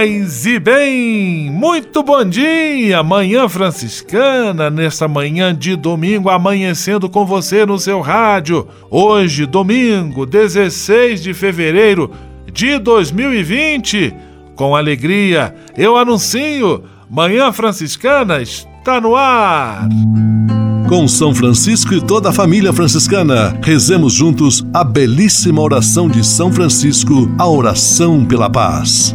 Paz e bem! Muito bom dia, Manhã Franciscana, nesta manhã de domingo, amanhecendo com você no seu rádio. Hoje, domingo, 16 de fevereiro de 2020. Com alegria, eu anuncio: Manhã Franciscana está no ar! Com São Francisco e toda a família franciscana, rezemos juntos a belíssima oração de São Francisco, a oração pela paz.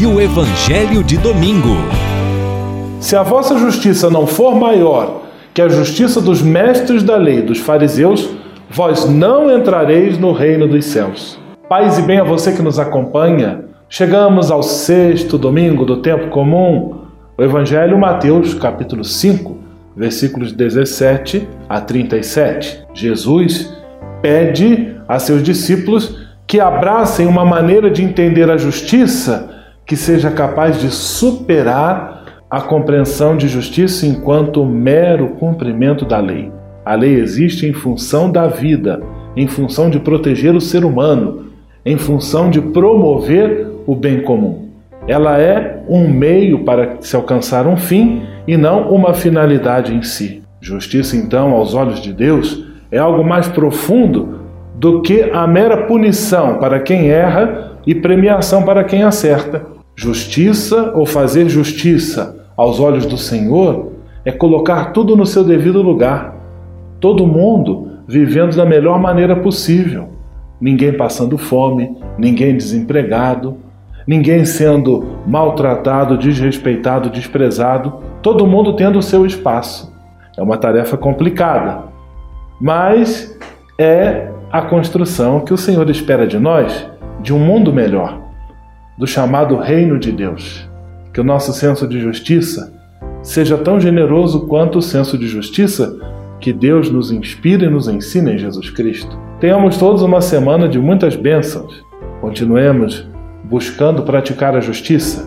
e o Evangelho de Domingo. Se a vossa justiça não for maior que a justiça dos mestres da lei, dos fariseus, vós não entrareis no reino dos céus. Paz e bem a você que nos acompanha. Chegamos ao sexto domingo do tempo comum. O Evangelho Mateus, capítulo 5, versículos 17 a 37. Jesus pede a seus discípulos que abracem uma maneira de entender a justiça que seja capaz de superar a compreensão de justiça enquanto mero cumprimento da lei. A lei existe em função da vida, em função de proteger o ser humano, em função de promover o bem comum. Ela é um meio para se alcançar um fim e não uma finalidade em si. Justiça, então, aos olhos de Deus, é algo mais profundo do que a mera punição para quem erra e premiação para quem acerta. Justiça ou fazer justiça aos olhos do Senhor é colocar tudo no seu devido lugar. Todo mundo vivendo da melhor maneira possível. Ninguém passando fome, ninguém desempregado, ninguém sendo maltratado, desrespeitado, desprezado, todo mundo tendo o seu espaço. É uma tarefa complicada, mas é a construção que o Senhor espera de nós de um mundo melhor do chamado Reino de Deus. Que o nosso senso de justiça seja tão generoso quanto o senso de justiça que Deus nos inspira e nos ensina em Jesus Cristo. Tenhamos todos uma semana de muitas bênçãos. Continuemos buscando praticar a justiça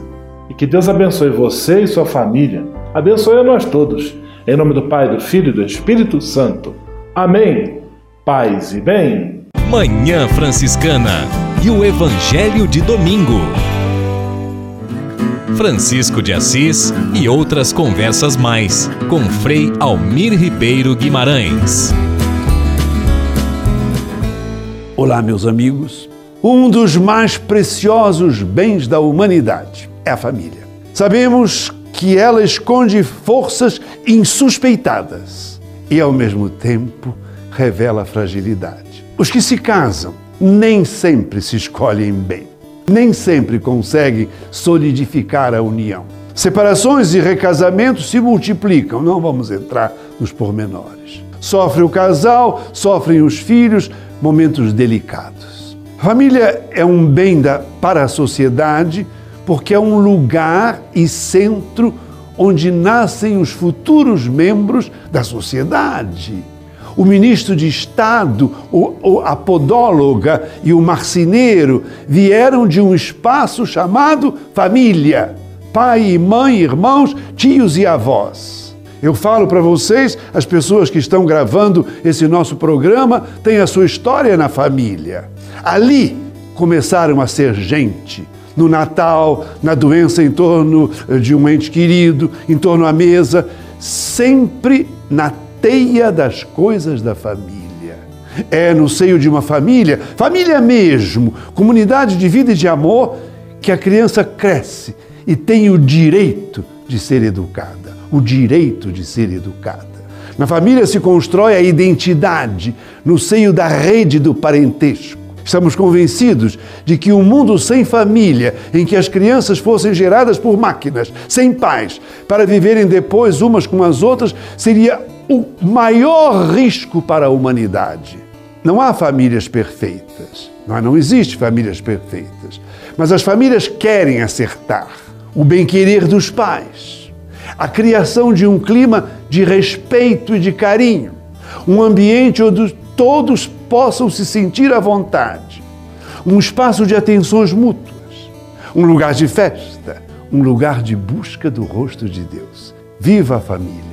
e que Deus abençoe você e sua família. Abençoe a nós todos. Em nome do Pai, do Filho e do Espírito Santo. Amém. Paz e bem. Manhã Franciscana e o Evangelho de Domingo. Francisco de Assis e outras conversas mais com Frei Almir Ribeiro Guimarães. Olá, meus amigos. Um dos mais preciosos bens da humanidade é a família. Sabemos que ela esconde forças insuspeitadas e, ao mesmo tempo, revela fragilidade. Os que se casam nem sempre se escolhem bem, nem sempre conseguem solidificar a união. Separações e recasamentos se multiplicam, não vamos entrar nos pormenores. Sofre o casal, sofrem os filhos, momentos delicados. Família é um bem da, para a sociedade porque é um lugar e centro onde nascem os futuros membros da sociedade. O ministro de Estado, o, a podóloga e o marceneiro vieram de um espaço chamado família. Pai e mãe, irmãos, tios e avós. Eu falo para vocês, as pessoas que estão gravando esse nosso programa têm a sua história na família. Ali começaram a ser gente no Natal, na doença em torno eh, de um ente querido, em torno à mesa, sempre na teia das coisas da família. É no seio de uma família, família mesmo, comunidade de vida e de amor, que a criança cresce e tem o direito de ser educada, o direito de ser educada. Na família se constrói a identidade, no seio da rede do parentesco. Estamos convencidos de que um mundo sem família, em que as crianças fossem geradas por máquinas, sem pais, para viverem depois umas com as outras, seria o maior risco para a humanidade. Não há famílias perfeitas. Não, não existe famílias perfeitas. Mas as famílias querem acertar o bem-querer dos pais, a criação de um clima de respeito e de carinho, um ambiente onde todos possam se sentir à vontade. Um espaço de atenções mútuas, um lugar de festa, um lugar de busca do rosto de Deus. Viva a família,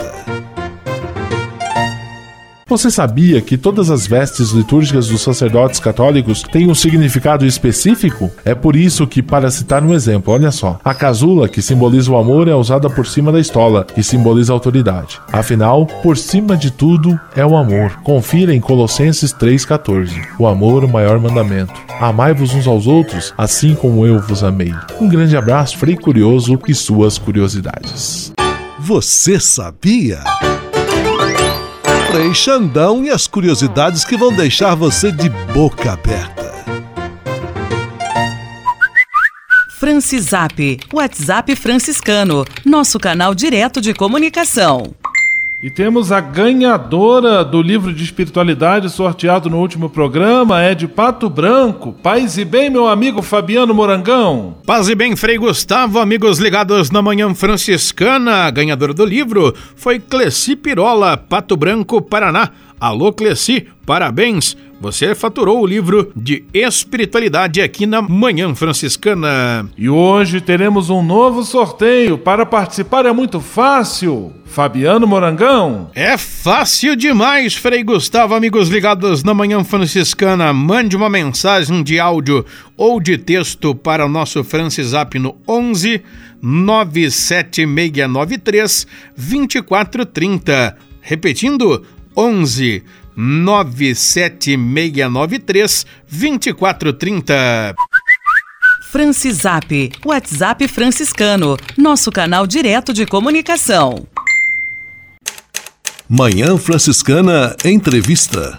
Você sabia que todas as vestes litúrgicas dos sacerdotes católicos têm um significado específico? É por isso que, para citar um exemplo, olha só, a casula, que simboliza o amor, é usada por cima da estola, que simboliza a autoridade. Afinal, por cima de tudo é o amor. Confira em Colossenses 3,14. O amor, o maior mandamento. Amai-vos uns aos outros, assim como eu vos amei. Um grande abraço, Frei Curioso e suas curiosidades. Você sabia? Frei Xandão e as curiosidades que vão deixar você de boca aberta. Francisap, WhatsApp franciscano, nosso canal direto de comunicação. E temos a ganhadora do livro de espiritualidade sorteado no último programa, é de Pato Branco. Paz e bem, meu amigo Fabiano Morangão. Paz e bem, Frei Gustavo, amigos ligados na Manhã Franciscana. A ganhadora do livro foi Cleci Pirola, Pato Branco, Paraná. Alô, Cleci, parabéns! Você faturou o livro de espiritualidade aqui na Manhã Franciscana. E hoje teremos um novo sorteio. Para participar é muito fácil. Fabiano Morangão. É fácil demais, Frei Gustavo, amigos ligados na Manhã Franciscana. Mande uma mensagem de áudio ou de texto para o nosso Francisap no 11 97693 2430. Repetindo, 11 97693 2430. Francisap, WhatsApp franciscano, nosso canal direto de comunicação. Manhã Franciscana Entrevista.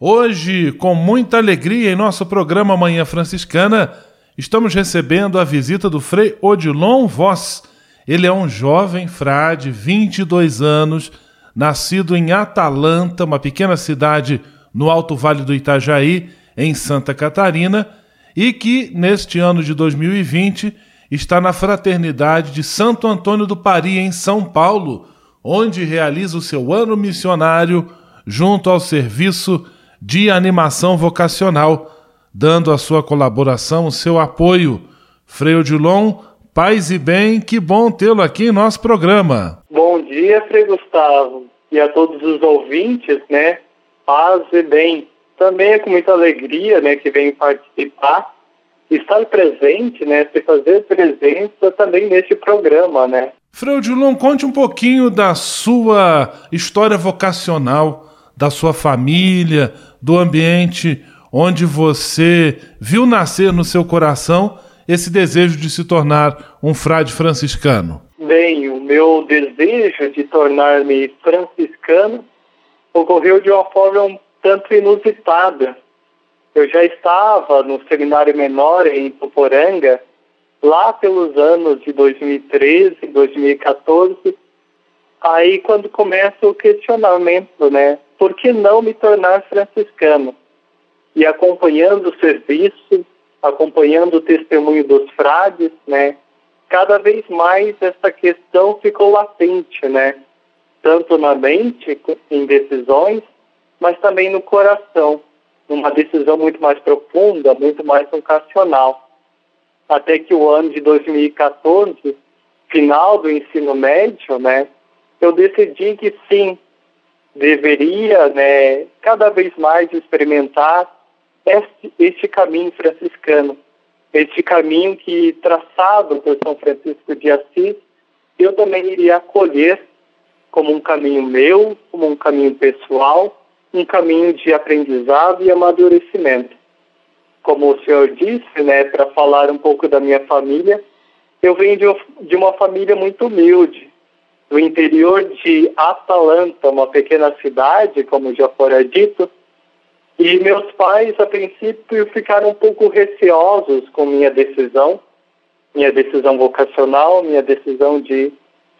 Hoje, com muita alegria em nosso programa Manhã Franciscana, estamos recebendo a visita do Frei Odilon Voss. Ele é um jovem frade, 22 anos, nascido em Atalanta, uma pequena cidade no Alto Vale do Itajaí, em Santa Catarina, e que, neste ano de 2020, está na Fraternidade de Santo Antônio do Pari, em São Paulo, onde realiza o seu ano missionário junto ao serviço de animação vocacional, dando a sua colaboração, o seu apoio. Frei Odilon, paz e bem, que bom tê-lo aqui em nosso programa. Bom dia, Frei Gustavo, e a todos os ouvintes, né? Paz e bem. Também é com muita alegria, né, que venho participar, estar presente, né, se fazer presença também neste programa, né? Freudilon, conte um pouquinho da sua história vocacional, da sua família, do ambiente onde você viu nascer no seu coração esse desejo de se tornar um frade franciscano. Bem, o meu desejo de tornar-me franciscano ocorreu de uma forma um tanto inusitada. Eu já estava no seminário menor em Tuporanga, lá pelos anos de 2013, 2014. Aí quando começa o questionamento, né? Por que não me tornar franciscano? E acompanhando o serviço, acompanhando o testemunho dos frades, né? Cada vez mais essa questão ficou latente, né? Tanto na mente, em decisões, mas também no coração, numa decisão muito mais profunda, muito mais vocacional. Até que o ano de 2014, final do ensino médio, né? Eu decidi que sim, deveria, né, cada vez mais experimentar este, este caminho franciscano, este caminho que, traçado por São Francisco de Assis, eu também iria acolher como um caminho meu, como um caminho pessoal, um caminho de aprendizado e amadurecimento. Como o senhor disse, né, para falar um pouco da minha família, eu venho de uma família muito humilde, do interior de Atalanta, uma pequena cidade, como já fora dito, e meus pais, a princípio, ficaram um pouco receosos com minha decisão, minha decisão vocacional, minha decisão de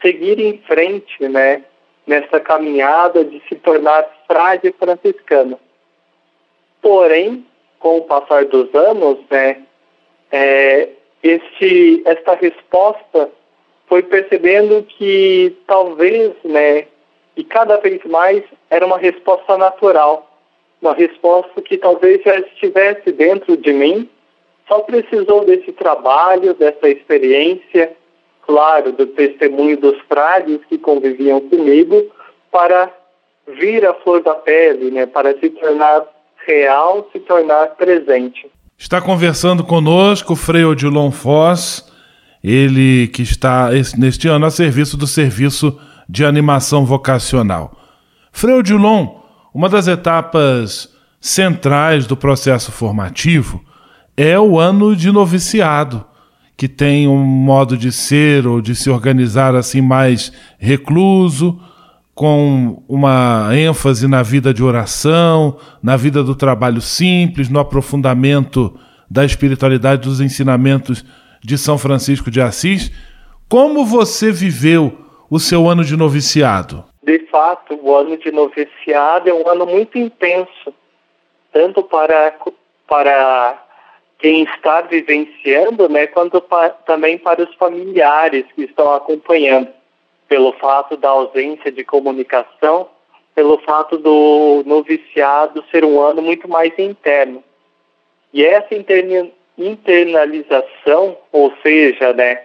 seguir em frente, né, nessa caminhada de se tornar frade franciscano. Porém, com o passar dos anos, né, é, este, esta resposta foi percebendo que talvez, né, e cada vez mais era uma resposta natural uma resposta que talvez já estivesse dentro de mim, só precisou desse trabalho, dessa experiência, claro, do testemunho dos frades que conviviam comigo, para vir à flor da pele, né, para se tornar real, se tornar presente. Está conversando conosco o Frei Odilon Foz, ele que está neste ano a serviço do Serviço de Animação Vocacional. Frei Odilon, uma das etapas centrais do processo formativo é o ano de noviciado, que tem um modo de ser ou de se organizar assim mais recluso, com uma ênfase na vida de oração, na vida do trabalho simples, no aprofundamento da espiritualidade dos ensinamentos de São Francisco de Assis. Como você viveu o seu ano de noviciado? De fato, o ano de noviciado é um ano muito intenso, tanto para, para quem está vivenciando, né, quanto pa, também para os familiares que estão acompanhando, pelo fato da ausência de comunicação, pelo fato do noviciado ser um ano muito mais interno. E essa internalização, ou seja, né,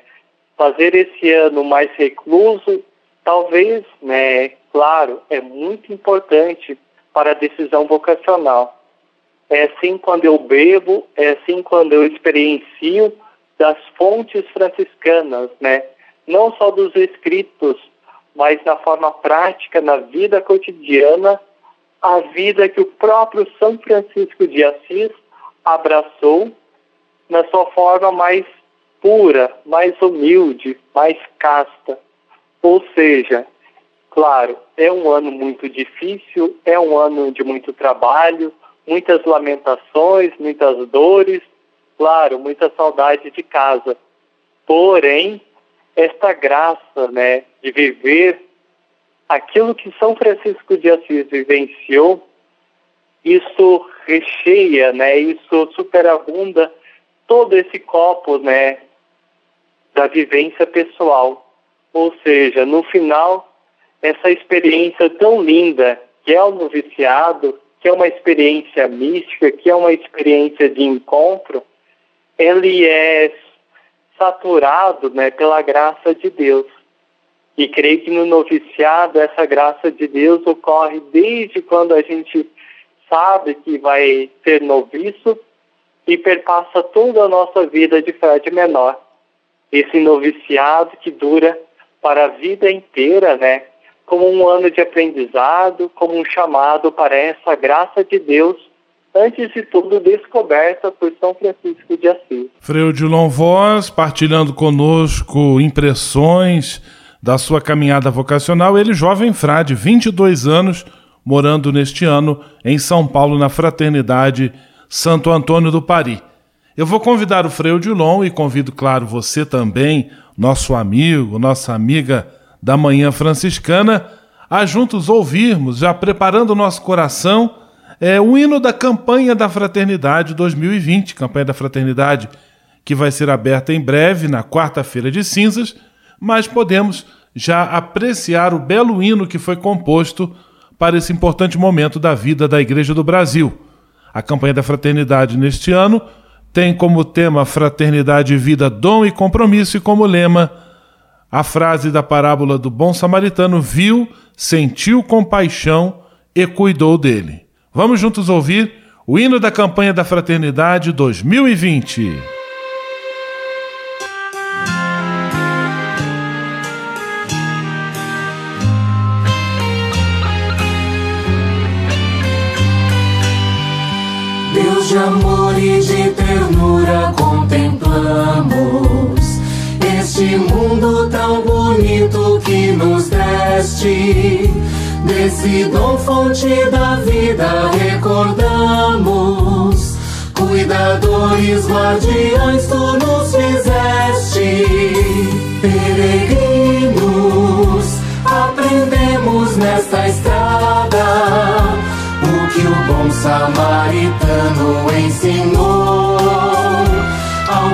fazer esse ano mais recluso, talvez, né, claro, é muito importante para a decisão vocacional. É assim quando eu bebo, é assim quando eu experiencio das fontes franciscanas, né? Não só dos escritos, mas na forma prática, na vida cotidiana, a vida que o próprio São Francisco de Assis abraçou na sua forma mais pura, mais humilde, mais casta. Ou seja, claro, é um ano muito difícil, é um ano de muito trabalho, muitas lamentações, muitas dores, claro, muita saudade de casa. Porém, esta graça, né, de viver aquilo que São Francisco de Assis vivenciou, isso recheia, né, isso superabunda todo esse copo, né, da vivência pessoal. Ou seja, no final, essa experiência tão linda que é o noviciado, que é uma experiência mística, que é uma experiência de encontro, ele é saturado né, pela graça de Deus. E creio que no noviciado essa graça de Deus ocorre desde quando a gente sabe que vai ser noviço e perpassa toda a nossa vida de frade menor. Esse noviciado que dura para a vida inteira, né? Como um ano de aprendizado, como um chamado para essa graça de Deus, antes de tudo descoberta por São Francisco de Assis. Frei Odilon Voz, partilhando conosco impressões da sua caminhada vocacional, ele jovem frade, 22 anos, morando neste ano em São Paulo, na Fraternidade Santo Antônio do Pari. Eu vou convidar o Frei Odilon e convido, claro, você também, nosso amigo, nossa amiga da Manhã Franciscana, a juntos ouvirmos, já preparando o nosso coração, é, o hino da campanha da Fraternidade 2020, campanha da Fraternidade que vai ser aberta em breve, na quarta-feira de cinzas, mas podemos já apreciar o belo hino que foi composto para esse importante momento da vida da Igreja do Brasil. A campanha da Fraternidade neste ano tem como tema Fraternidade, Vida, Dom e Compromisso e como lema a frase da parábola do bom samaritano: viu, sentiu compaixão e cuidou dele. Vamos juntos ouvir o hino da campanha da Fraternidade 2020. Deus de amor e de ternura contemplamos este mundo tão bonito que nos deste. Desse dom fonte da vida recordamos. Cuidadores, guardiões, tu nos fizeste. Peregrinos, aprendemos nesta estrada o que o bom samaritano ensinou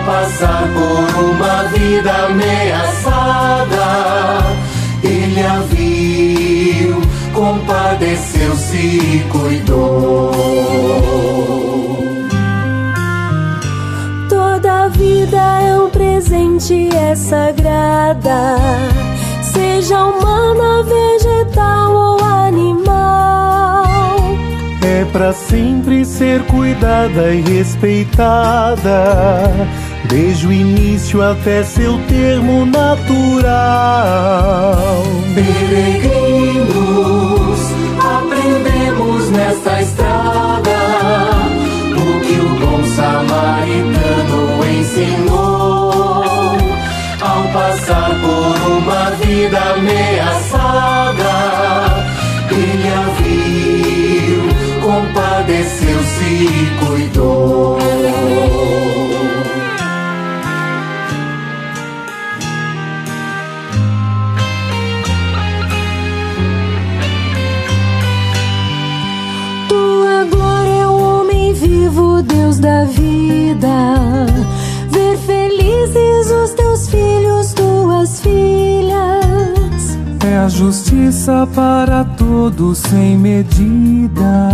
passar por uma vida ameaçada. Ele a viu, compadeceu-se e cuidou. Toda vida é um presente, é sagrada, seja humana, vegetal ou animal. É pra sempre ser cuidada e respeitada, desde o início até seu termo natural. Peregrinos, aprendemos nesta estrada o que o bom samaritano ensinou ao passar por uma vida ameaçada. Ele a viu, compadeceu-se e cuidou. Da vida. Ver felizes os teus filhos, tuas filhas. É a justiça para todos sem medida.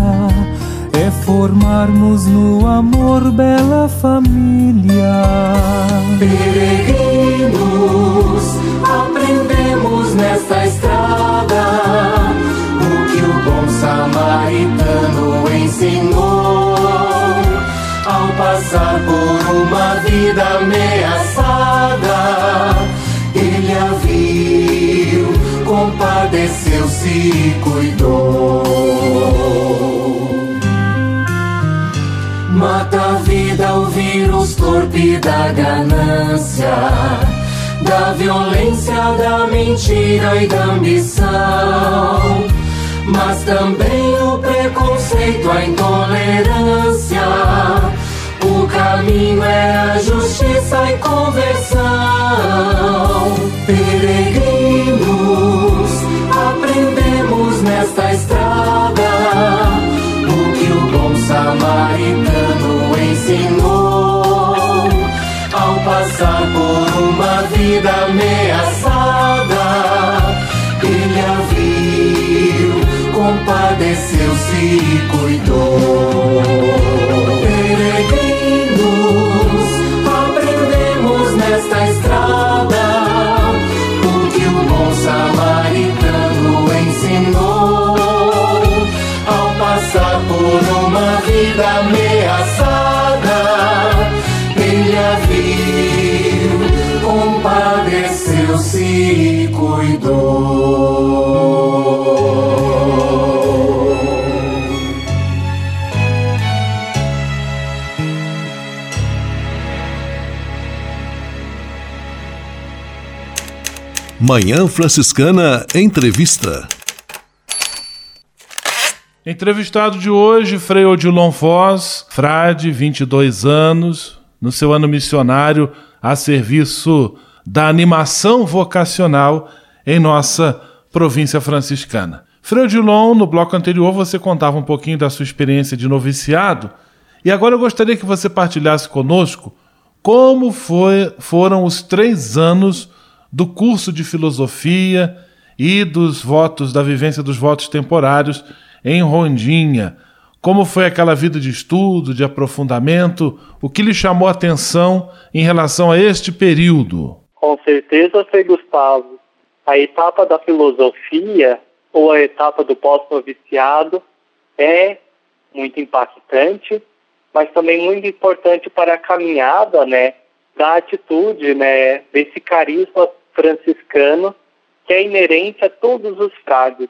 É formarmos no amor bela família. Peregrinos, aprendemos nesta estrada o que o bom samaritano ensinou ao passar por uma vida ameaçada. Ele a viu, compadeceu-se e cuidou. Mata a vida o vírus torpe da ganância, da violência, da mentira e da ambição. Mas também o preconceito, a intolerância. Caminho é a justiça e conversão. Peregrinos, aprendemos nesta estrada o que o bom samaritano ensinou ao passar por uma vida ameaçada. Ele a viu, compadeceu-se e cuidou. Peregrinos, ao passar por uma vida ameaçada. Ele a viu, compadeceu-se e cuidou. Manhã Franciscana Entrevista. Entrevistado de hoje, Frei Odilon Foz, frade, 22 anos, no seu ano missionário a serviço da animação vocacional em nossa província franciscana. Frei Odilon, no bloco anterior você contava um pouquinho da sua experiência de noviciado e agora eu gostaria que você partilhasse conosco como foi, foram os três anos do curso de filosofia e dos votos, da vivência dos votos temporários em Rondinha. Como foi aquela vida de estudo, de aprofundamento? O que lhe chamou a atenção em relação a este período? Com certeza foi, Gustavo. A etapa da filosofia ou a etapa do pós-noviciado é muito impactante, mas também muito importante para a caminhada, né, da atitude, né, desse carisma franciscano que é inerente a todos os frades.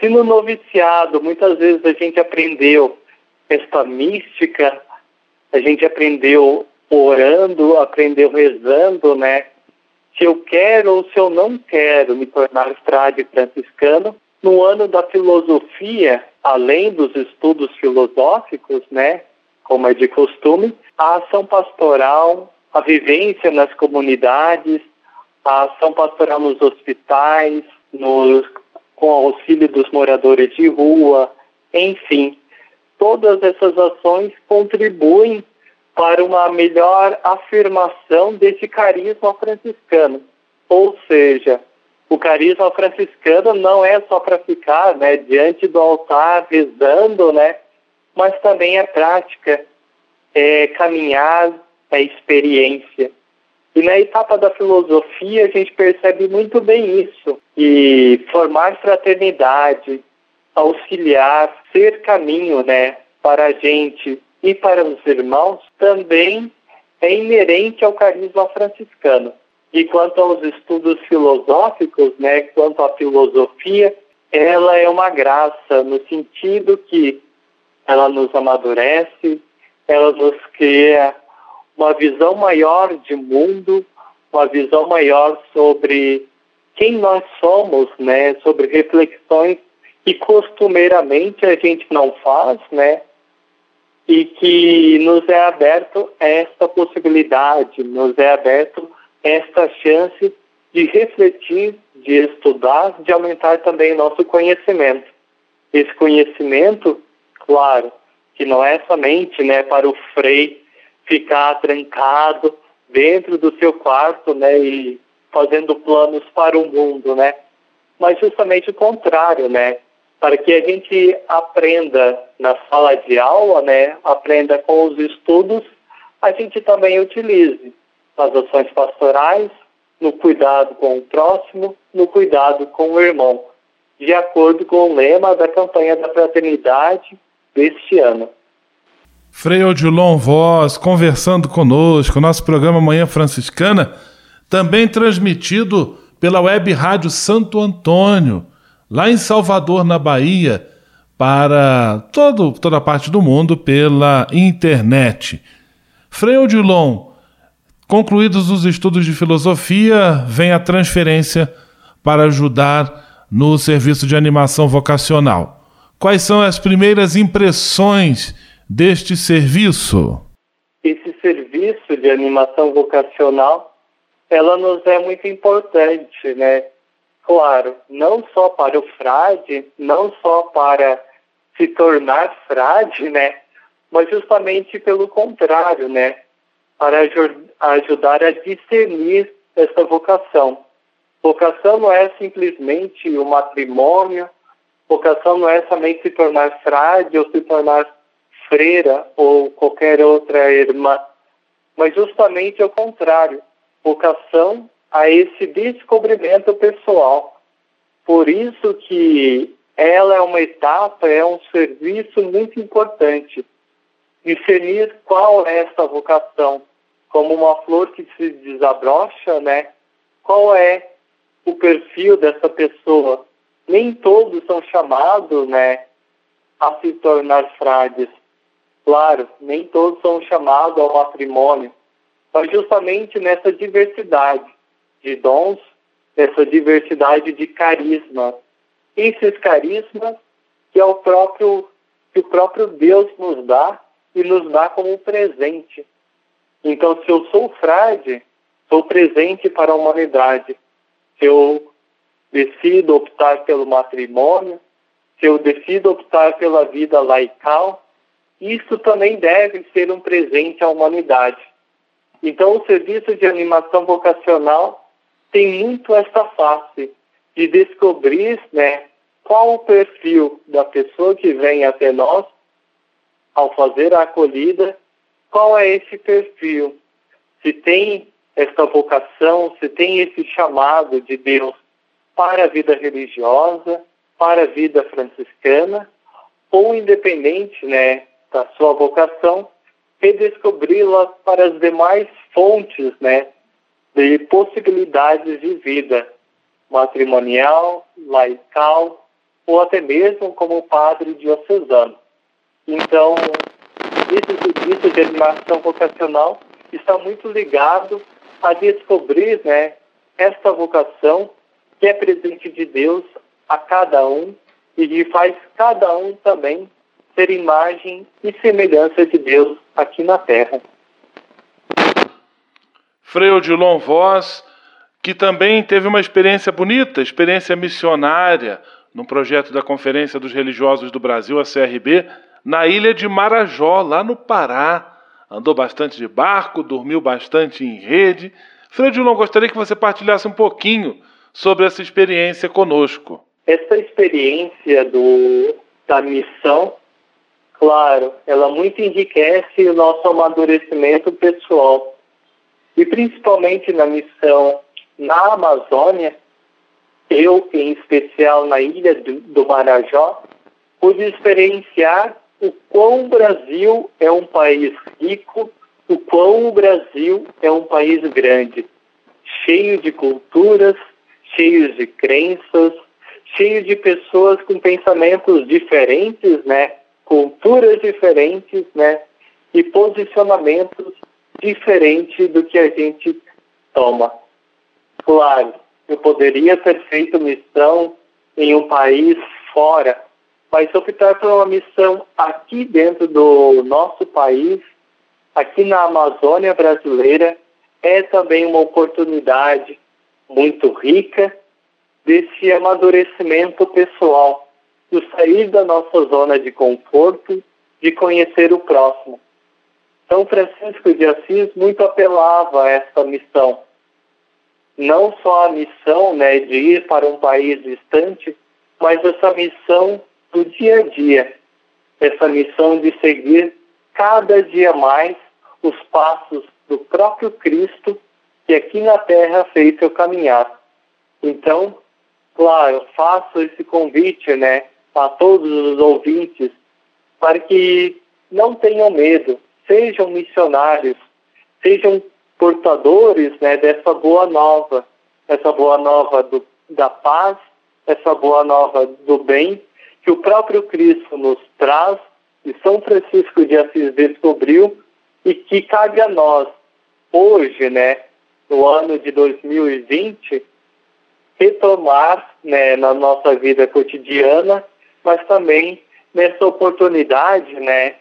Se no noviciado muitas vezes a gente aprendeu esta mística, a gente aprendeu orando, aprendeu rezando, né? Se eu quero ou se eu não quero me tornar frade franciscano, no ano da filosofia, além dos estudos filosóficos, né, como é de costume, a ação pastoral, a vivência nas comunidades, a ação pastoral nos hospitais, nos, com auxílio dos moradores de rua, enfim, todas essas ações contribuem para uma melhor afirmação desse carisma franciscano. Ou seja, o carisma franciscano não é só para ficar né, diante do altar rezando, né, mas também é prática, é caminhar, é experiência. E na etapa da filosofia a gente percebe muito bem isso. E formar fraternidade, auxiliar, ser caminho, né, para a gente e para os irmãos também é inerente ao carisma franciscano. E quanto aos estudos filosóficos, né, quanto à filosofia, ela é uma graça no sentido que ela nos amadurece, ela nos cria uma visão maior de mundo, uma visão maior sobre quem nós somos, né, sobre reflexões que costumeiramente a gente não faz, né, e que nos é aberto esta possibilidade, nos é aberto esta chance de refletir, de estudar, de aumentar também nosso conhecimento. Esse conhecimento, claro, que não é somente né, para o frei ficar trancado dentro do seu quarto, né, e fazendo planos para o mundo, né, mas justamente o contrário, né, para que a gente aprenda na sala de aula, né, aprenda com os estudos, a gente também utilize nas ações pastorais, no cuidado com o próximo, no cuidado com o irmão, de acordo com o lema da campanha da fraternidade deste ano. Frei Odilon Voz conversando conosco, nosso programa Manhã Franciscana, também transmitido pela web rádio Santo Antônio, lá em Salvador, na Bahia, para todo, toda parte do mundo pela internet. Frei Odilon, concluídos os estudos de filosofia, vem a transferência para ajudar no serviço de animação vocacional. Quais são as primeiras impressões deste serviço? Esse serviço de animação vocacional, ela nos é muito importante, né? Claro, não só para o frade, não só para se tornar frade, né? Mas justamente pelo contrário, né? Para ajudar a discernir essa vocação. Vocação não é simplesmente o matrimônio, vocação não é somente se tornar frade ou se tornar freira ou qualquer outra irmã, mas justamente ao contrário, vocação a esse descobrimento pessoal. Por isso que ela é uma etapa, é um serviço muito importante. Discernir qual é essa vocação, como uma flor que se desabrocha, né? Qual é o perfil dessa pessoa? Nem todos são chamados, né, a se tornar frades, Claro, nem todos são chamados ao matrimônio, mas justamente nessa diversidade de dons, nessa diversidade de carisma. Esses carismas que é o próprio que o próprio Deus nos dá e nos dá como presente. Então, se eu sou frade, sou presente para a humanidade. Se eu decido optar pelo matrimônio, se eu decido optar pela vida laical, isso também deve ser um presente à humanidade. Então, o serviço de animação vocacional tem muito essa face de descobrir né, qual o perfil da pessoa que vem até nós ao fazer a acolhida, qual é esse perfil, se tem essa vocação, se tem esse chamado de Deus para a vida religiosa, para a vida franciscana, ou independente né, sua vocação, redescobri-la para as demais fontes né, de possibilidades de vida matrimonial, laical ou até mesmo como padre diocesano. Então, esse serviço de animação vocacional está muito ligado a descobrir né, esta vocação que é presente de Deus a cada um e que faz cada um também ser imagem e semelhança de Deus aqui na Terra. Frei Odilon Voz, que também teve uma experiência bonita, experiência missionária, no projeto da Conferência dos Religiosos do Brasil, a CRB, na ilha de Marajó, lá no Pará. Andou bastante de barco, dormiu bastante em rede. Frei Odilon, gostaria que você partilhasse um pouquinho sobre essa experiência conosco. Essa experiência do, da missão claro, ela muito enriquece o nosso amadurecimento pessoal. E principalmente na missão na Amazônia, eu, em especial na ilha do, do Marajó, pude experienciar o quão o Brasil é um país rico, o quão o Brasil é um país grande, cheio de culturas, cheio de crenças, cheio de pessoas com pensamentos diferentes, né? Culturas diferentes, né? E posicionamentos diferentes do que a gente toma. Claro, eu poderia ter feito missão em um país fora, mas optar por uma missão aqui dentro do nosso país, aqui na Amazônia brasileira, é também uma oportunidade muito rica desse amadurecimento pessoal do sair da nossa zona de conforto, de conhecer o próximo. São Francisco de Assis muito apelava a essa missão. Não só a missão né, de ir para um país distante, mas essa missão do dia a dia, essa missão de seguir cada dia mais os passos do próprio Cristo que aqui na terra fez seu caminhar. Então, claro, faço esse convite, né, a todos os ouvintes para que não tenham medo, sejam missionários, sejam portadores né, dessa boa nova, essa boa nova do, da paz, essa boa nova do bem que o próprio Cristo nos traz e São Francisco de Assis descobriu e que cabe a nós hoje, né, no ano de 2020, retomar né, na nossa vida cotidiana mas também nessa oportunidade, né,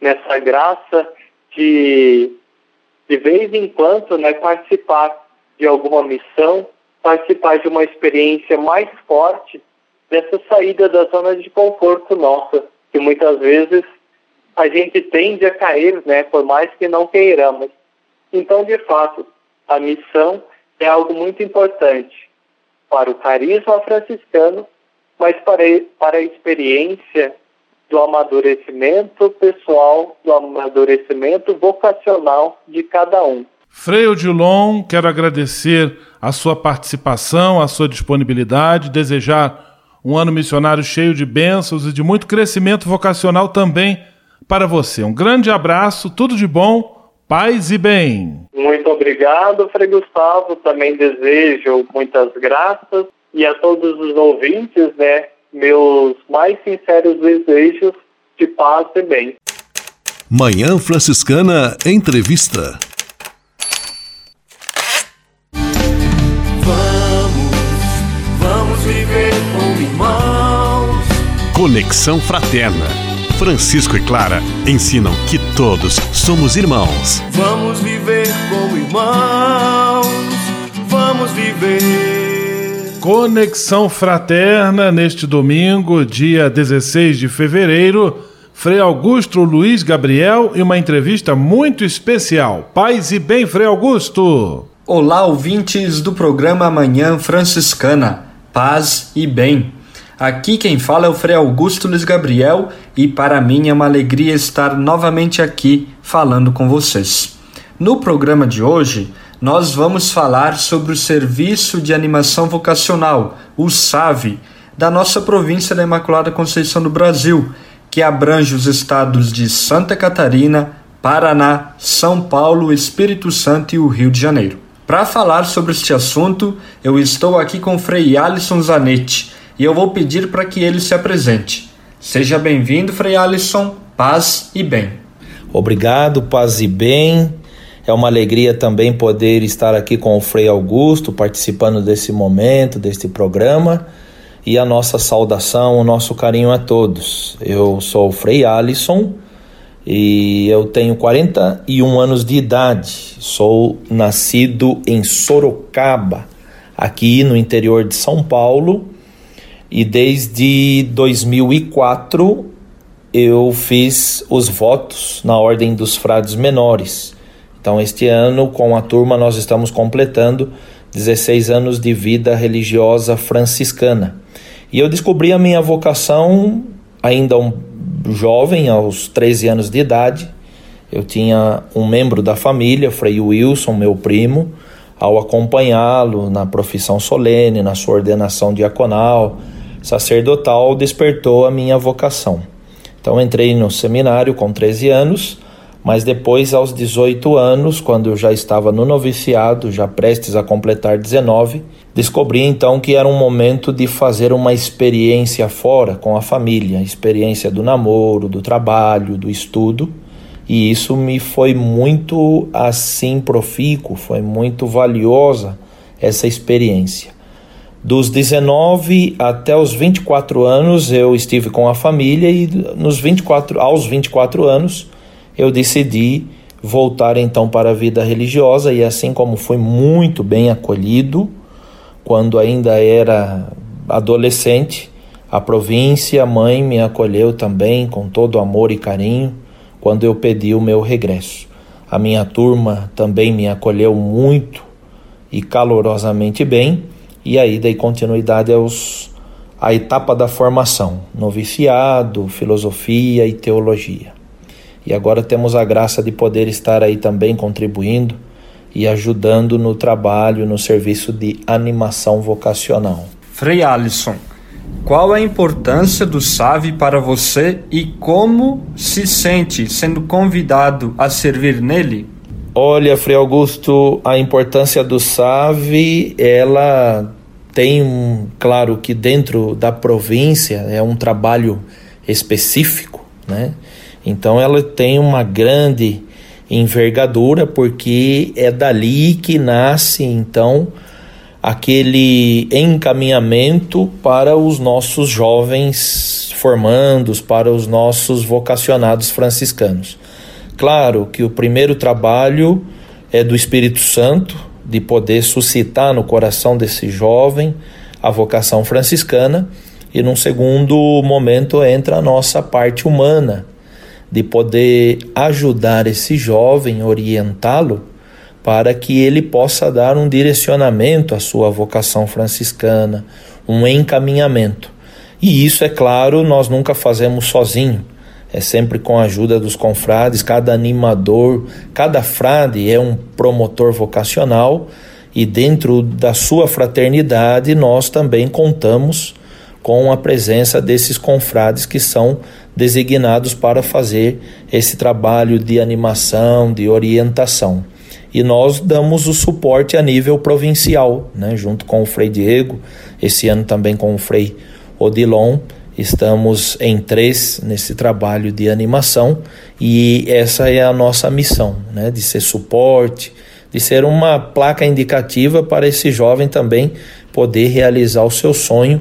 nessa graça de de vez em quando, né, participar de alguma missão, participar de uma experiência mais forte dessa saída da zona de conforto nossa, que muitas vezes a gente tende a cair, né, por mais que não queiramos. Então, de fato, a missão é algo muito importante para o carisma franciscano mas para, para a experiência do amadurecimento pessoal, do amadurecimento vocacional de cada um. Frei Odilon, quero agradecer a sua participação, a sua disponibilidade, desejar um ano missionário cheio de bênçãos e de muito crescimento vocacional também para você. Um grande abraço, tudo de bom, paz e bem. Muito obrigado, Frei Gustavo. Também desejo muitas graças e a todos os ouvintes, né, meus mais sinceros desejos de paz e bem. Manhã Franciscana Entrevista. Vamos, vamos viver como irmãos. Conexão Fraterna. Francisco e Clara ensinam que todos somos irmãos. Vamos viver como irmãos. Vamos viver. Conexão Fraterna neste domingo, dia 16 de fevereiro. Frei Augusto Luiz Gabriel e uma entrevista muito especial. Paz e bem, Frei Augusto. Olá, ouvintes do programa Manhã Franciscana. Paz e bem. Aqui quem fala é o Frei Augusto Luiz Gabriel e para mim é uma alegria estar novamente aqui falando com vocês. No programa de hoje, nós vamos falar sobre o Serviço de Animação Vocacional, o SAVE, da nossa província da Imaculada Conceição do Brasil, que abrange os estados de Santa Catarina, Paraná, São Paulo, Espírito Santo e o Rio de Janeiro. Para falar sobre este assunto, eu estou aqui com Frei Alisson Zanetti e eu vou pedir para que ele se apresente. Seja bem-vindo, Frei Alisson, paz e bem. Obrigado, paz e bem. É uma alegria também poder estar aqui com o Frei Augusto, participando desse momento, deste programa. E a nossa saudação, o nosso carinho a todos. Eu sou o Frei Alisson e eu tenho 41 anos de idade. Sou nascido em Sorocaba, aqui no interior de São Paulo e desde 2004 eu fiz os votos na Ordem dos Frades Menores. Então, este ano, com a turma, nós estamos completando 16 anos de vida religiosa franciscana. E eu descobri a minha vocação ainda um jovem, aos 13 anos de idade. Eu tinha um membro da família, Frei Wilson, meu primo, ao acompanhá-lo na profissão solene, na sua ordenação diaconal, sacerdotal despertou a minha vocação. Então entrei no seminário com 13 anos, mas depois aos 18 anos, quando eu já estava no noviciado, já prestes a completar 19, descobri então que era um momento de fazer uma experiência fora com a família, experiência do namoro, do trabalho, do estudo, e isso me foi muito assim profícuo, foi muito valiosa essa experiência. Dos 19 até os 24 anos eu estive com a família e nos 24, aos 24 anos eu decidi voltar então para a vida religiosa e assim como fui muito bem acolhido quando ainda era adolescente, a província, a mãe me acolheu também com todo amor e carinho quando eu pedi o meu regresso. A minha turma também me acolheu muito e calorosamente bem e aí dei continuidade aos a etapa da formação, noviciado, filosofia e teologia. E agora temos a graça de poder estar aí também contribuindo e ajudando no trabalho, no serviço de animação vocacional. Frei Alisson, qual a importância do SAVE para você e como se sente sendo convidado a servir nele? Olha, Frei Augusto, a importância do SAVE, ela tem um, claro que dentro da província é um trabalho específico, né? Então ela tem uma grande envergadura porque é dali que nasce então aquele encaminhamento para os nossos jovens formandos, para os nossos vocacionados franciscanos. Claro que o primeiro trabalho é do Espírito Santo, de poder suscitar no coração desse jovem a vocação franciscana, e num segundo momento entra a nossa parte humana, de poder ajudar esse jovem, orientá-lo, para que ele possa dar um direcionamento à sua vocação franciscana, um encaminhamento. E isso, é claro, nós nunca fazemos sozinho é sempre com a ajuda dos confrades, cada animador, cada frade é um promotor vocacional e dentro da sua fraternidade nós também contamos com a presença desses confrades que são designados para fazer esse trabalho de animação, de orientação. E nós damos o suporte a nível provincial, né, junto com o Frei Diego, esse ano também com o Frei Odilon, Estamos em três nesse trabalho de animação e essa é a nossa missão, né? de ser suporte, de ser uma placa indicativa para esse jovem também poder realizar o seu sonho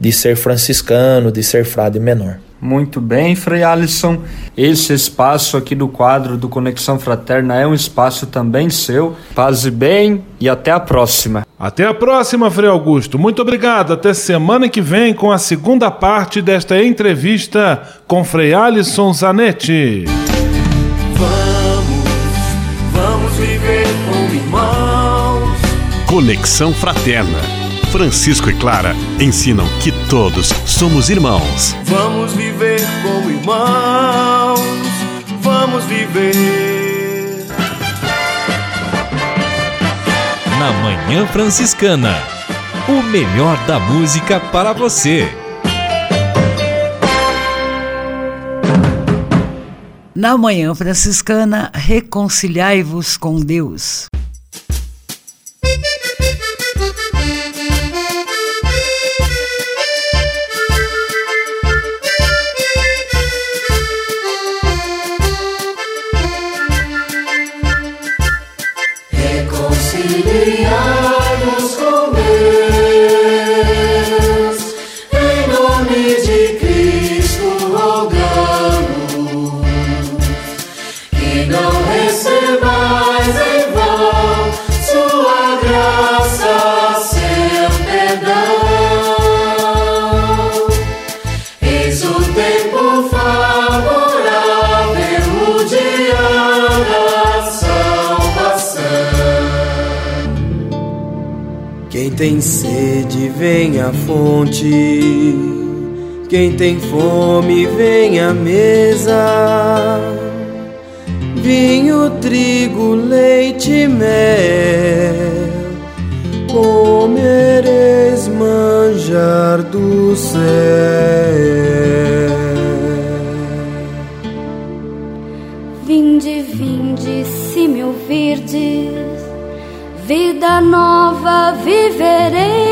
de ser franciscano, de ser frade menor. Muito bem, Frei Alisson. Esse espaço aqui do quadro do Conexão Fraterna é um espaço também seu. Paz e bem e até a próxima. Até a próxima, Frei Augusto. Muito obrigado. Até semana que vem com a segunda parte desta entrevista com Frei Alisson Zanetti. Vamos, vamos viver como irmãos. Conexão Fraterna. Francisco e Clara ensinam que todos somos irmãos. Vamos viver como irmãos. Vamos viver. Na Manhã Franciscana. O melhor da música para você. Na Manhã Franciscana, reconciliai-vos com Deus. Tem sede, vem à fonte. Quem tem fome, vem à mesa. Vinho, trigo, leite mel. Comereis manjar do céu. Vinde, vinde, se me ouvirdes, vida nova vivereis,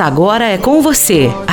agora é com você,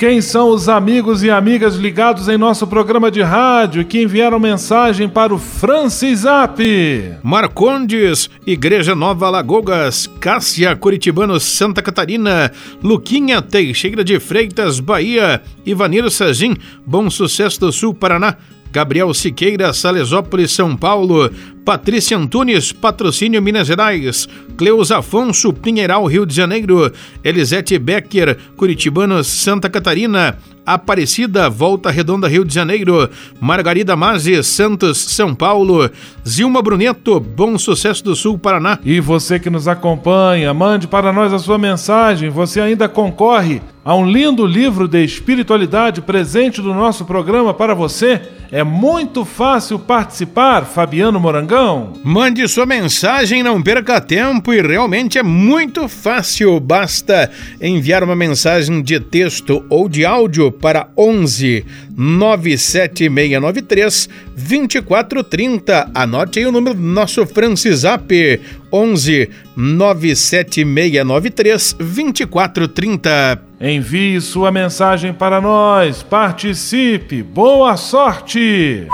Quem são os amigos e amigas ligados em nosso programa de rádio que enviaram mensagem para o Francisap? Marcondes, Igreja Nova Lagogas, Cássia Curitibano Santa Catarina, Luquinha Teixeira de Freitas, Bahia, Ivaniro Sagim, Bom Sucesso do Sul, Paraná, Gabriel Siqueira, Salesópolis, São Paulo, Patrícia Antunes, Patrocínio Minas Gerais, Cleus Afonso, Pinheiral, Rio de Janeiro, Elisete Becker, Curitibano, Santa Catarina, Aparecida, Volta Redonda, Rio de Janeiro, Margarida Mazzi, Santos, São Paulo, Zilma Bruneto, Bom Sucesso do Sul, Paraná. E você que nos acompanha, mande para nós a sua mensagem. Você ainda concorre a um lindo livro de espiritualidade presente do nosso programa para você. É muito fácil participar, Fabiano Morangão. Mande sua mensagem, não perca tempo e realmente é muito fácil. Basta enviar uma mensagem de texto ou de áudio para 11 97693 2430. Anote aí o número do nosso Francisap 11 97693 2430. Envie sua mensagem para nós. Participe. Boa sorte!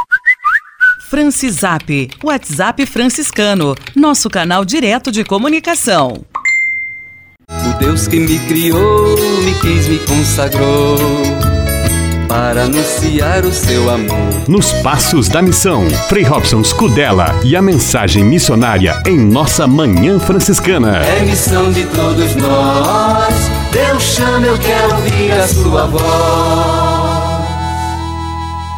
Francisap, WhatsApp franciscano, nosso canal direto de comunicação. O Deus que me criou, me quis, me consagrou para anunciar o seu amor. Nos Passos da Missão, Frei Robson Scudella e a mensagem missionária em nossa Manhã Franciscana. É missão de todos nós, Deus chama, eu quero ouvir a sua voz.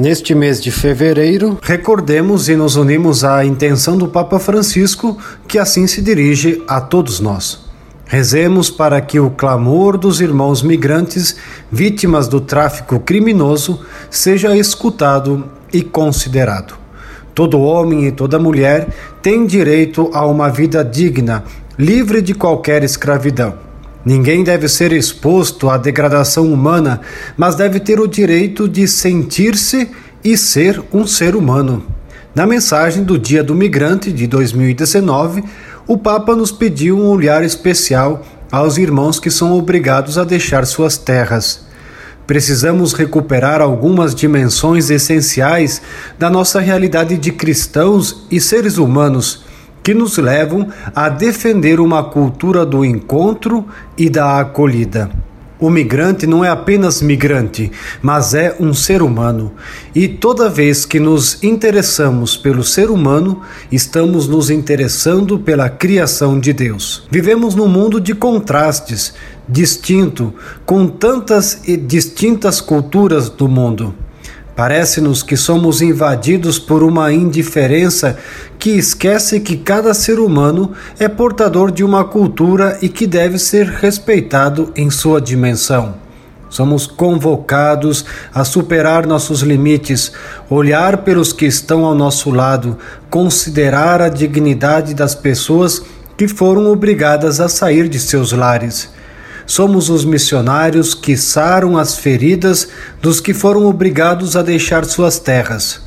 Neste mês de fevereiro, recordemos e nos unimos à intenção do Papa Francisco, que assim se dirige a todos nós. Rezemos para que o clamor dos irmãos migrantes vítimas do tráfico criminoso seja escutado e considerado. Todo homem e toda mulher tem direito a uma vida digna, livre de qualquer escravidão. Ninguém deve ser exposto à degradação humana, mas deve ter o direito de sentir-se e ser um ser humano. Na mensagem do Dia do Migrante de 2019, o Papa nos pediu um olhar especial aos irmãos que são obrigados a deixar suas terras. Precisamos recuperar algumas dimensões essenciais da nossa realidade de cristãos e seres humanos que nos levam a defender uma cultura do encontro e da acolhida. O migrante não é apenas migrante, mas é um ser humano. E toda vez que nos interessamos pelo ser humano, estamos nos interessando pela criação de Deus. Vivemos num mundo de contrastes, distinto, com tantas e distintas culturas do mundo. Parece-nos que somos invadidos por uma indiferença que esquece que cada ser humano é portador de uma cultura e que deve ser respeitado em sua dimensão. Somos convocados a superar nossos limites, olhar pelos que estão ao nosso lado, considerar a dignidade das pessoas que foram obrigadas a sair de seus lares somos os missionários que saram as feridas dos que foram obrigados a deixar suas terras.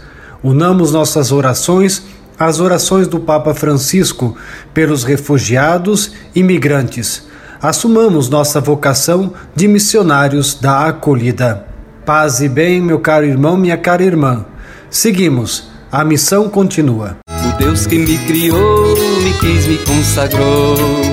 Unamos nossas orações às orações do Papa Francisco pelos refugiados e migrantes. Assumamos nossa vocação de missionários da acolhida. Paz e bem, meu caro irmão, minha cara irmã. Seguimos, a missão continua. O Deus que me criou, me quis, me consagrou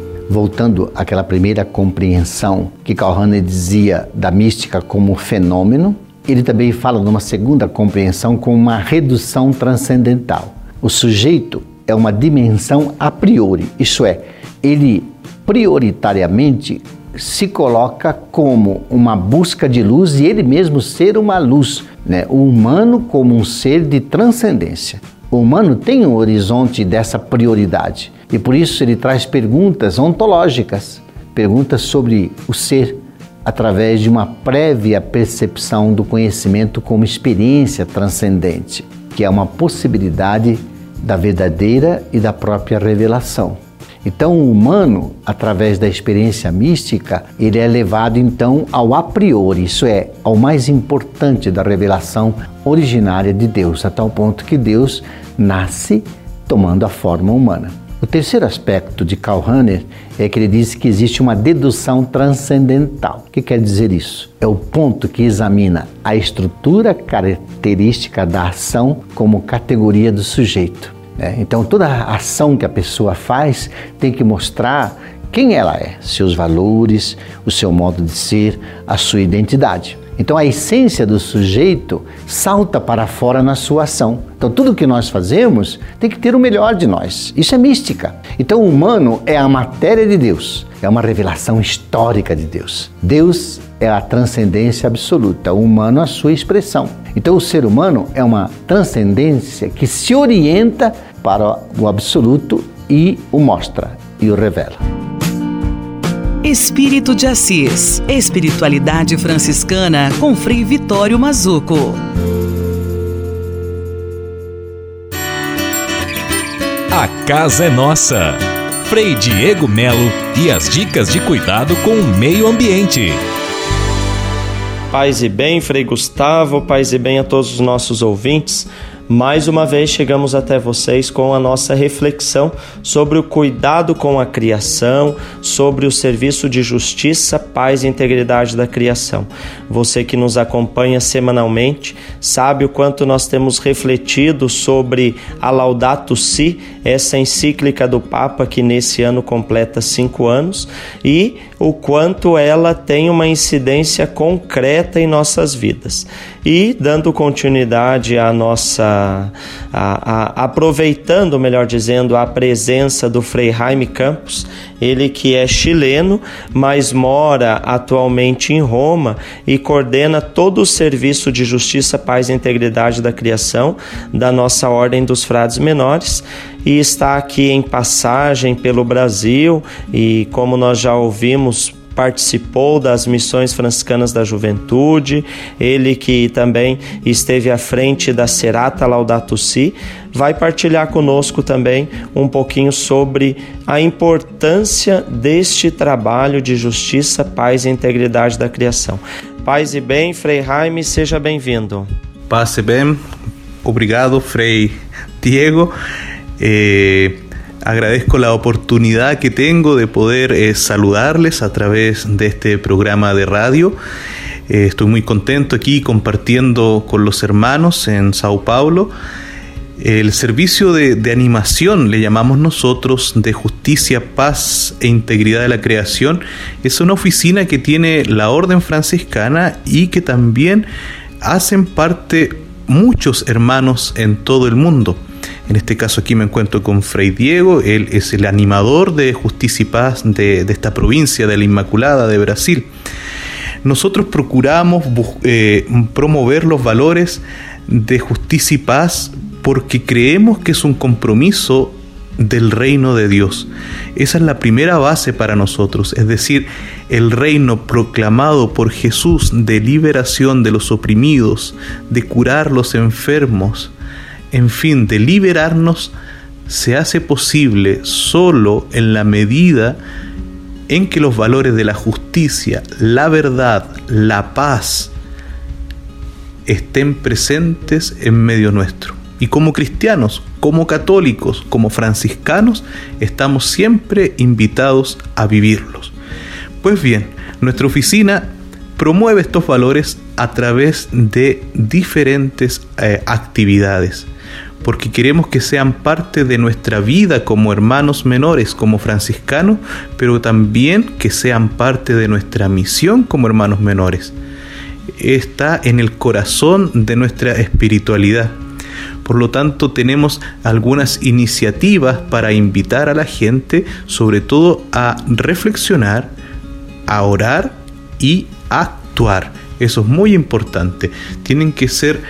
voltando àquela primeira compreensão que Calhoun dizia da mística como fenômeno, ele também fala numa segunda compreensão como uma redução transcendental. O sujeito é uma dimensão a priori, isto é, ele prioritariamente se coloca como uma busca de luz e ele mesmo ser uma luz, né? o humano como um ser de transcendência. O humano tem um horizonte dessa prioridade e por isso ele traz perguntas ontológicas, perguntas sobre o ser através de uma prévia percepção do conhecimento como experiência transcendente. que é uma possibilidade da verdadeira e da própria revelação. Então, o humano, através da experiência mística, ele é levado então ao a priori, isso é, ao mais importante da revelação originária de Deus, a tal ponto que Deus nasce tomando a forma humana. O terceiro aspecto de Karl Rahner é que ele diz que existe uma dedução transcendental. O que quer dizer isso? É o ponto que examina a estrutura característica da ação como categoria do sujeito. Né? Então, toda ação que a pessoa faz tem que mostrar quem ela é, seus valores, o seu modo de ser, a sua identidade. Então a essência do sujeito salta para fora na sua ação. Então tudo que nós fazemos tem que ter o melhor de nós. Isso é mística. Então o humano é a matéria de Deus, é uma revelação histórica de Deus. Deus é a transcendência absoluta, o humano a sua expressão. Então o ser humano é uma transcendência que se orienta para o absoluto e o mostra e o revela. Espírito de Assis. Espiritualidade franciscana com Frei Vitório Mazuco. A casa é nossa. Frei Diego Melo e as dicas de cuidado com o meio ambiente. Paz e bem, Frei Gustavo, paz e bem a todos os nossos ouvintes. Mais uma vez chegamos até vocês com a nossa reflexão sobre o cuidado com a criação, sobre o serviço de justiça, paz e integridade da criação. Você que nos acompanha semanalmente sabe o quanto nós temos refletido sobre a Laudato Si, essa encíclica do Papa que nesse ano completa cinco anos, e o quanto ela tem uma incidência concreta em nossas vidas. E dando continuidade à nossa a, a, aproveitando, melhor dizendo, a presença do Frei Jaime Campos, ele que é chileno, mas mora atualmente em Roma e coordena todo o serviço de justiça, paz e integridade da criação da nossa Ordem dos Frades Menores e está aqui em passagem pelo Brasil e como nós já ouvimos participou das missões franciscanas da juventude, ele que também esteve à frente da Serata Laudato Si, vai partilhar conosco também um pouquinho sobre a importância deste trabalho de justiça, paz e integridade da criação. Paz e bem, Frei Jaime, seja bem-vindo. Paz e bem, obrigado, Frei Diego. Eh... agradezco la oportunidad que tengo de poder eh, saludarles a través de este programa de radio. Eh, estoy muy contento aquí compartiendo con los hermanos en Sao Paulo. El servicio de, de, animación, le llamamos nosotros, de justicia, paz e integridad de la creación, es una oficina que tiene la orden franciscana y que también hacen parte muchos hermanos en todo el mundo. En este caso aquí me encuentro con Fray Diego, él es el animador de Justicia y Paz de, esta provincia de la Inmaculada de Brasil. Nosotros procuramos eh, promover los valores de justicia y paz porque creemos que es un compromiso del reino de Dios. Esa es la primera base para nosotros, es decir, el reino proclamado por Jesús de liberación de los oprimidos, de curar los enfermos, en fin, de liberarnos, se hace posible solo en la medida en que los valores de la justicia, la verdad, la paz estén presentes en medio nuestro. Y como cristianos, como católicos, como franciscanos, estamos siempre invitados a vivirlos. Pues bien, nuestra oficina promueve estos valores a través de diferentes eh, actividades porque queremos que sean parte de nuestra vida como hermanos menores, como franciscanos, pero también que sean parte de nuestra misión como hermanos menores. Está en el corazón de nuestra espiritualidad. Por lo tanto, tenemos algunas iniciativas para invitar a la gente, sobre todo a reflexionar, a orar y a actuar. Eso es muy importante. Tienen que ser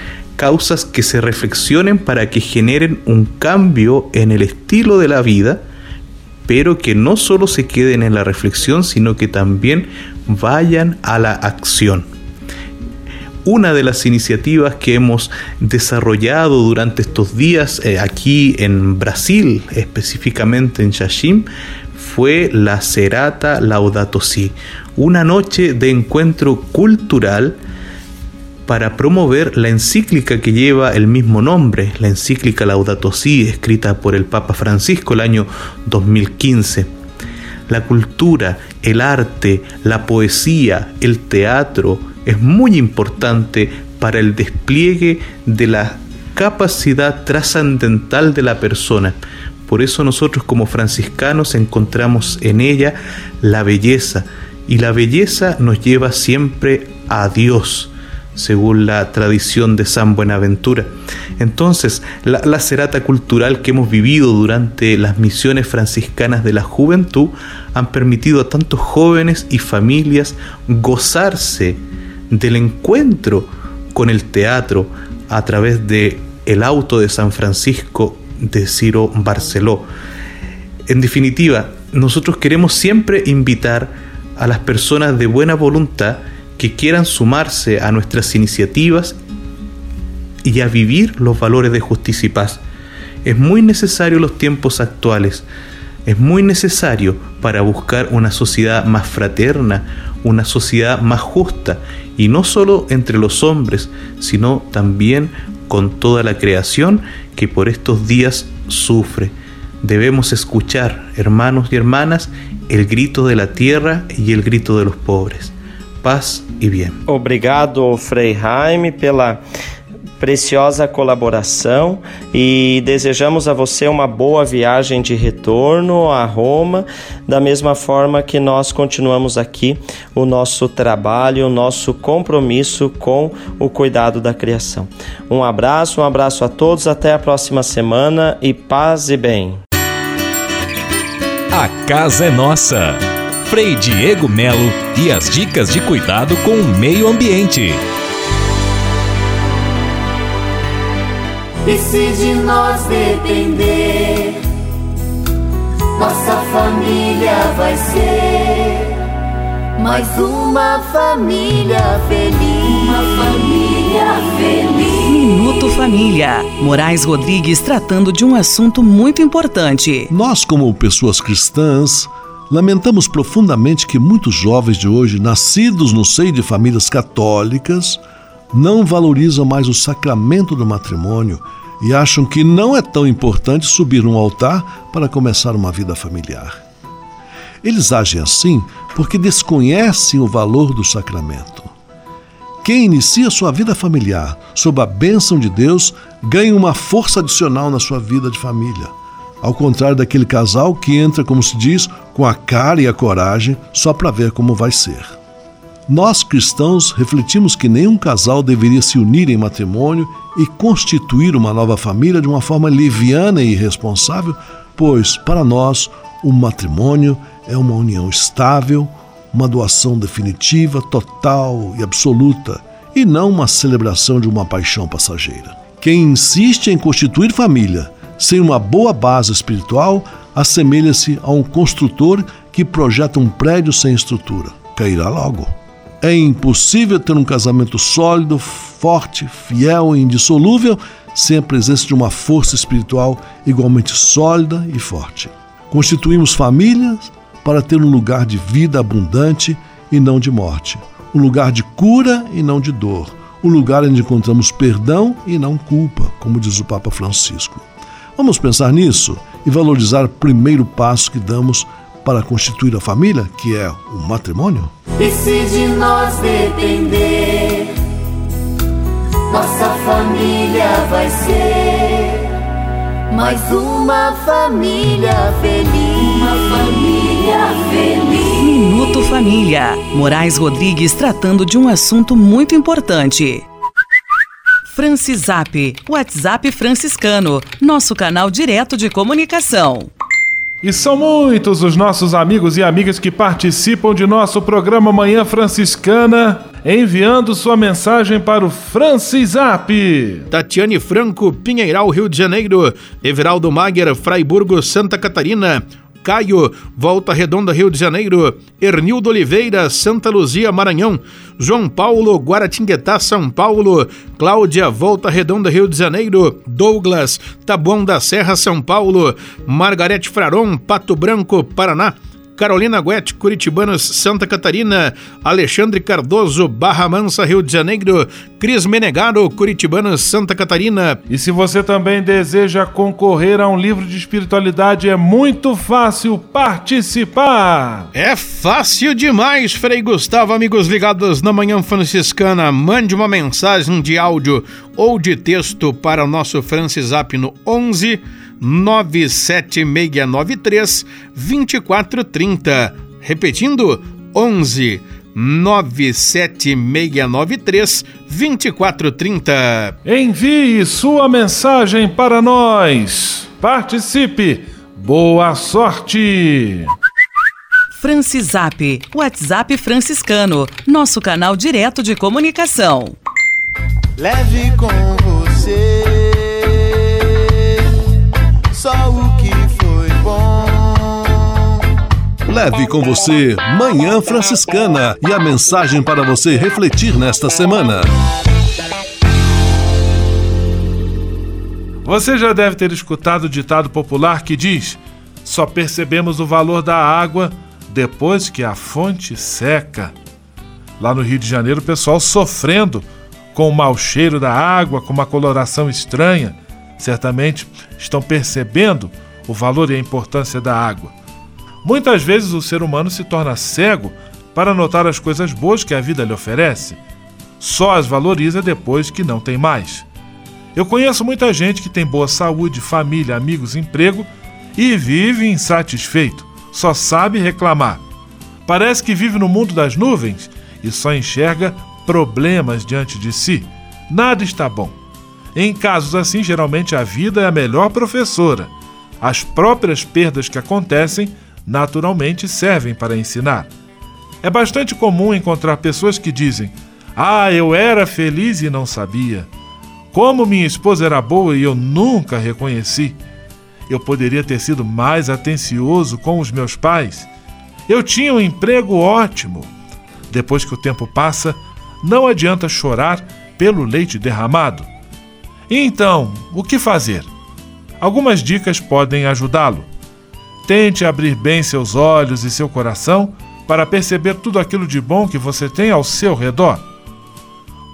causas que se reflexionen para que generen un cambio en el estilo de la vida, pero que no solo se queden en la reflexión, sino que también vayan a la acción. una de las iniciativas que hemos desarrollado durante estos días eh, aquí en Brasil, específicamente en Xaxim, fue la Serata Laudato Si, una noche de encuentro cultural para promover la encíclica que lleva el mismo nombre, la encíclica Laudato Si, escrita por el Papa Francisco el año 2015. La cultura, el arte, la poesía, el teatro es muy importante para el despliegue de la capacidad trascendental de la persona. Por eso nosotros como franciscanos encontramos en ella la belleza y la belleza nos lleva siempre a Dios según la tradición de San Buenaventura. Entonces, la, la, cerata cultural que hemos vivido durante las misiones franciscanas de la juventud han permitido a tantos jóvenes y familias gozarse del encuentro con el teatro a través de el auto de San Francisco de Ciro Barceló. En definitiva, nosotros queremos siempre invitar a las personas de buena voluntad que quieran sumarse a nuestras iniciativas y a vivir los valores de justicia y paz. Es muy necesario los tiempos actuales, es muy necesario para buscar una sociedad más fraterna, una sociedad más justa, y no solo entre los hombres, sino también con toda la creación que por estos días sufre. Debemos escuchar, hermanos y hermanas, el grito de la tierra y el grito de los pobres. Paz e bem. Obrigado, Frei Jaime, pela preciosa colaboração e desejamos a você uma boa viagem de retorno a Roma, da mesma forma que nós continuamos aqui o nosso trabalho, o nosso compromisso com o cuidado da criação. Um abraço, um abraço a todos, até a próxima semana e paz e bem. A casa é nossa. Frei Diego Melo e as dicas de cuidado com o meio ambiente. E se de nós depender, nossa família vai ser mais uma família feliz. Uma família feliz. Minuto Família. Moraes Rodrigues tratando de um assunto muito importante. Nós, como pessoas cristãs, Lamentamos profundamente que muitos jovens de hoje, nascidos no seio de famílias católicas, não valorizam mais o sacramento do matrimônio e acham que não é tão importante subir um altar para começar uma vida familiar. Eles agem assim porque desconhecem o valor do sacramento. Quem inicia sua vida familiar sob a bênção de Deus ganha uma força adicional na sua vida de família ao contrário daquele casal que entra, como se diz, com a cara e a coragem só para ver como vai ser. Nós cristãos refletimos que nenhum casal deveria se unir em matrimônio e constituir uma nova família de uma forma liviana e irresponsável, pois, para nós, o matrimônio é uma união estável, uma doação definitiva, total e absoluta, e não uma celebração de uma paixão passageira. Quem insiste em constituir família sem uma boa base espiritual, assemelha-se a um construtor que projeta um prédio sem estrutura. Cairá logo. É impossível ter um casamento sólido, forte, fiel e indissolúvel sem a presença de uma força espiritual igualmente sólida e forte. Constituímos famílias para ter um lugar de vida abundante e não de morte, um lugar de cura e não de dor, um lugar onde encontramos perdão e não culpa, como diz o Papa Francisco. Vamos pensar nisso e valorizar o primeiro passo que damos para constituir a família, que é o matrimônio? E se de nós depender, nossa família vai ser mais uma família feliz. Uma família feliz. Minuto Família. Moraes Rodrigues tratando de um assunto muito importante. Francisap, WhatsApp franciscano, nosso canal direto de comunicação. E são muitos os nossos amigos e amigas que participam de nosso programa Manhã Franciscana, enviando sua mensagem para o Francisap. Tatiane Franco, Pinheiral, Rio de Janeiro. Everaldo Mager, Fraiburgo, Santa Catarina. Caio, Volta Redonda, Rio de Janeiro, Ernildo Oliveira, Santa Luzia, Maranhão, João Paulo, Guaratinguetá, São Paulo, Cláudia, Volta Redonda, Rio de Janeiro, Douglas, Taboão da Serra, São Paulo, Margarete Fraron, Pato Branco, Paraná, Carolina Guete, Curitibanos, Santa Catarina, Alexandre Cardoso, Barra Mansa, Rio de Janeiro, Cris Menegaro, Curitibanos, Santa Catarina. E se você também deseja concorrer a um livro de espiritualidade, é muito fácil participar. É fácil demais, Frei Gustavo, amigos ligados na Manhã Franciscana. Mande uma mensagem de áudio ou de texto para o nosso Francisap no 11 97693 2430. Repetindo, 11 97693 2430. Envie sua mensagem para nós. Participe. Boa sorte. Francisap, WhatsApp franciscano, nosso canal direto de comunicação. Leve com você só o que foi bom. Leve com você Manhã Franciscana e a mensagem para você refletir nesta semana. Você já deve ter escutado o ditado popular que diz: só percebemos o valor da água depois que a fonte seca. Lá no Rio de Janeiro, o pessoal sofrendo com o mau cheiro da água, com uma coloração estranha, certamente estão percebendo o valor e a importância da água. Muitas vezes o ser humano se torna cego para notar as coisas boas que a vida lhe oferece. Só as valoriza depois que não tem mais. Eu conheço muita gente que tem boa saúde, família, amigos, emprego e vive insatisfeito, só sabe reclamar. Parece que vive no mundo das nuvens e só enxerga problemas diante de si. Nada está bom. Em casos assim, geralmente a vida é a melhor professora. As próprias perdas que acontecem naturalmente servem para ensinar. É bastante comum encontrar pessoas que dizem: Ah, eu era feliz e não sabia. Como minha esposa era boa e eu nunca reconheci. Eu poderia ter sido mais atencioso com os meus pais. Eu tinha um emprego ótimo. Depois que o tempo passa, não adianta chorar pelo leite derramado. Então, o que fazer? Algumas dicas podem ajudá-lo. Tente abrir bem seus olhos e seu coração para perceber tudo aquilo de bom que você tem ao seu redor.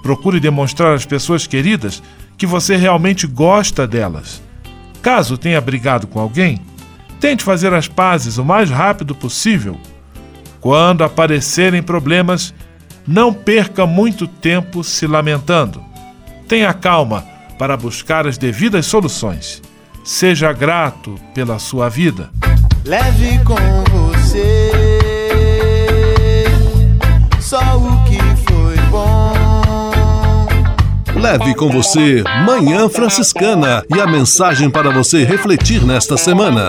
Procure demonstrar às pessoas queridas que você realmente gosta delas. Caso tenha brigado com alguém, tente fazer as pazes o mais rápido possível. Quando aparecerem problemas, não perca muito tempo se lamentando. Tenha calma para buscar as devidas soluções. Seja grato pela sua vida. Leve com você só o que foi bom. Leve com você Manhã Franciscana e a mensagem para você refletir nesta semana.